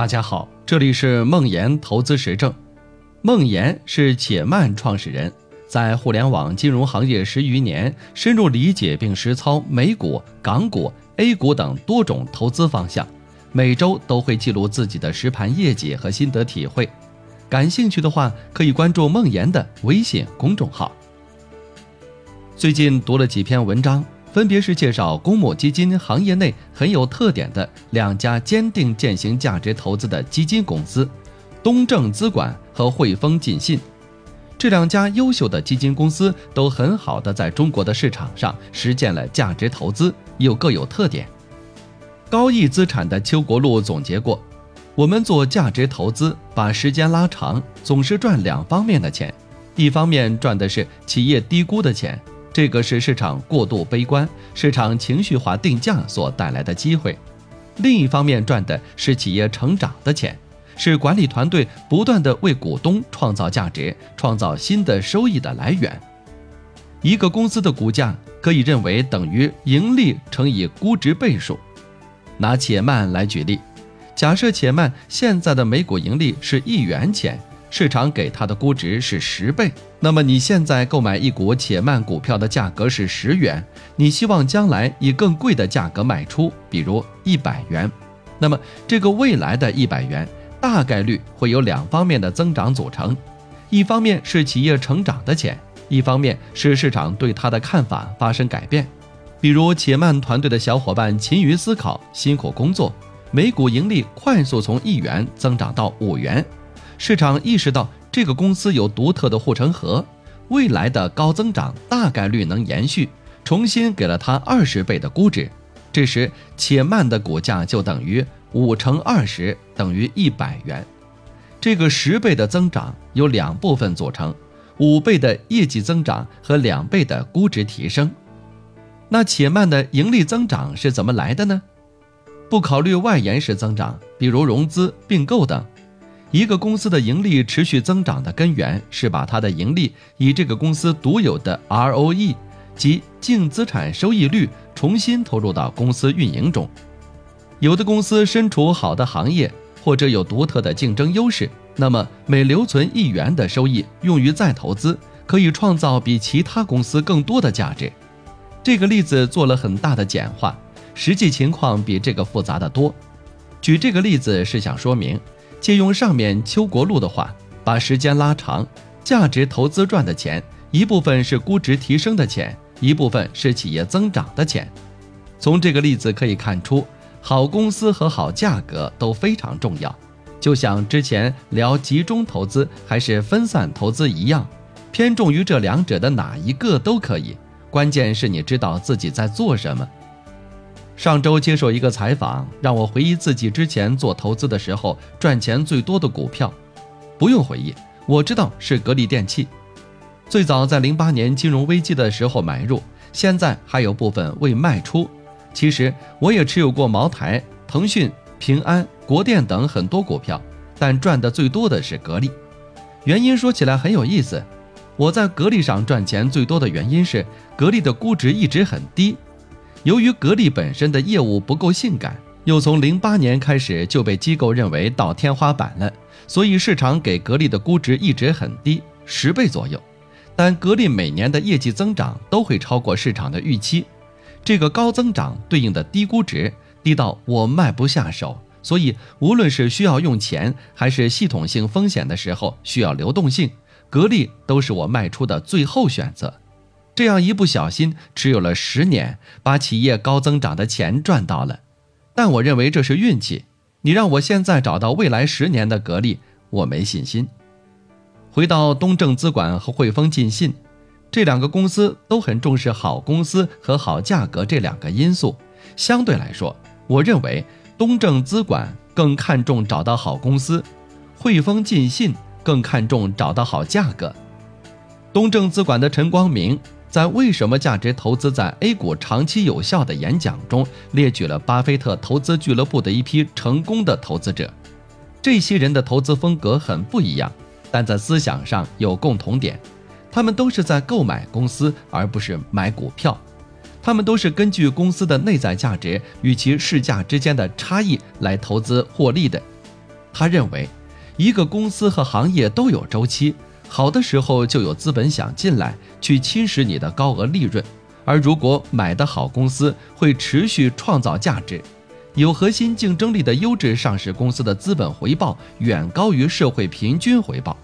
大家好，这里是梦岩投资实证。梦岩是且慢创始人，在互联网金融行业十余年，深入理解并实操美股、港股、A 股等多种投资方向，每周都会记录自己的实盘业绩和心得体会。感兴趣的话，可以关注梦岩的微信公众号。最近读了几篇文章。分别是介绍公募基金行业内很有特点的两家坚定践行价值投资的基金公司，东正资管和汇丰晋信。这两家优秀的基金公司都很好的在中国的市场上实践了价值投资，又各有特点。高毅资产的邱国禄总结过：我们做价值投资，把时间拉长，总是赚两方面的钱，一方面赚的是企业低估的钱。这个是市场过度悲观、市场情绪化定价所带来的机会。另一方面，赚的是企业成长的钱，是管理团队不断的为股东创造价值、创造新的收益的来源。一个公司的股价可以认为等于盈利乘以估值倍数。拿且慢来举例，假设且慢现在的每股盈利是一元钱。市场给它的估值是十倍，那么你现在购买一股且慢股票的价格是十元，你希望将来以更贵的价格卖出，比如一百元，那么这个未来的一百元大概率会有两方面的增长组成，一方面是企业成长的钱，一方面是市场对它的看法发生改变，比如且慢团队的小伙伴勤于思考、辛苦工作，每股盈利快速从一元增长到五元。市场意识到这个公司有独特的护城河，未来的高增长大概率能延续，重新给了它二十倍的估值。这时，且慢的股价就等于五乘二十等于一百元。这个十倍的增长由两部分组成：五倍的业绩增长和两倍的估值提升。那且慢的盈利增长是怎么来的呢？不考虑外延式增长，比如融资、并购等。一个公司的盈利持续增长的根源是把它的盈利以这个公司独有的 ROE 即净资产收益率重新投入到公司运营中。有的公司身处好的行业或者有独特的竞争优势，那么每留存一元的收益用于再投资，可以创造比其他公司更多的价值。这个例子做了很大的简化，实际情况比这个复杂的多。举这个例子是想说明。借用上面邱国禄的话，把时间拉长，价值投资赚的钱，一部分是估值提升的钱，一部分是企业增长的钱。从这个例子可以看出，好公司和好价格都非常重要。就像之前聊集中投资还是分散投资一样，偏重于这两者的哪一个都可以，关键是你知道自己在做什么。上周接受一个采访，让我回忆自己之前做投资的时候赚钱最多的股票。不用回忆，我知道是格力电器。最早在零八年金融危机的时候买入，现在还有部分未卖出。其实我也持有过茅台、腾讯、平安、国电等很多股票，但赚的最多的是格力。原因说起来很有意思，我在格力上赚钱最多的原因是格力的估值一直很低。由于格力本身的业务不够性感，又从零八年开始就被机构认为到天花板了，所以市场给格力的估值一直很低，十倍左右。但格力每年的业绩增长都会超过市场的预期，这个高增长对应的低估值，低到我卖不下手。所以无论是需要用钱，还是系统性风险的时候需要流动性，格力都是我卖出的最后选择。这样一不小心持有了十年，把企业高增长的钱赚到了，但我认为这是运气。你让我现在找到未来十年的格力，我没信心。回到东正资管和汇丰晋信，这两个公司都很重视好公司和好价格这两个因素。相对来说，我认为东正资管更看重找到好公司，汇丰晋信更看重找到好价格。东正资管的陈光明。在为什么价值投资在 A 股长期有效的演讲中，列举了巴菲特投资俱乐部的一批成功的投资者。这些人的投资风格很不一样，但在思想上有共同点，他们都是在购买公司，而不是买股票。他们都是根据公司的内在价值与其市价之间的差异来投资获利的。他认为，一个公司和行业都有周期，好的时候就有资本想进来去侵蚀你的高额利润，而如果买的好公司会持续创造价值，有核心竞争力的优质上市公司的资本回报远高于社会平均回报。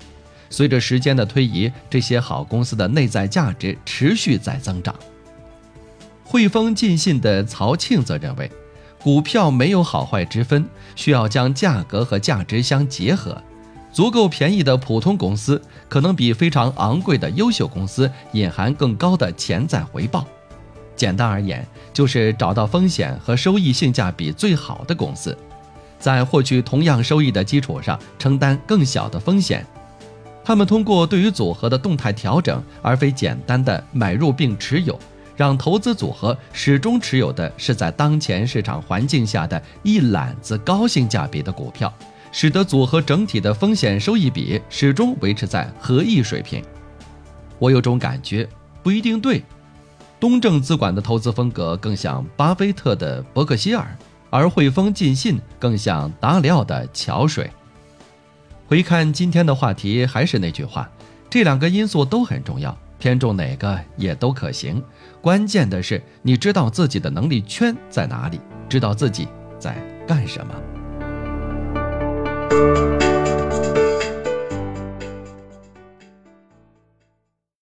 随着时间的推移，这些好公司的内在价值持续在增长。汇丰进信的曹庆则认为，股票没有好坏之分，需要将价格和价值相结合。足够便宜的普通公司，可能比非常昂贵的优秀公司隐含更高的潜在回报。简单而言，就是找到风险和收益性价比最好的公司，在获取同样收益的基础上承担更小的风险。他们通过对于组合的动态调整，而非简单的买入并持有，让投资组合始终持有的是在当前市场环境下的一揽子高性价比的股票，使得组合整体的风险收益比始终维持在合意水平。我有种感觉，不一定对。东正资管的投资风格更像巴菲特的伯克希尔，而汇丰晋信更像达里奥的桥水。回看今天的话题，还是那句话，这两个因素都很重要，偏重哪个也都可行。关键的是你知道自己的能力圈在哪里，知道自己在干什么。you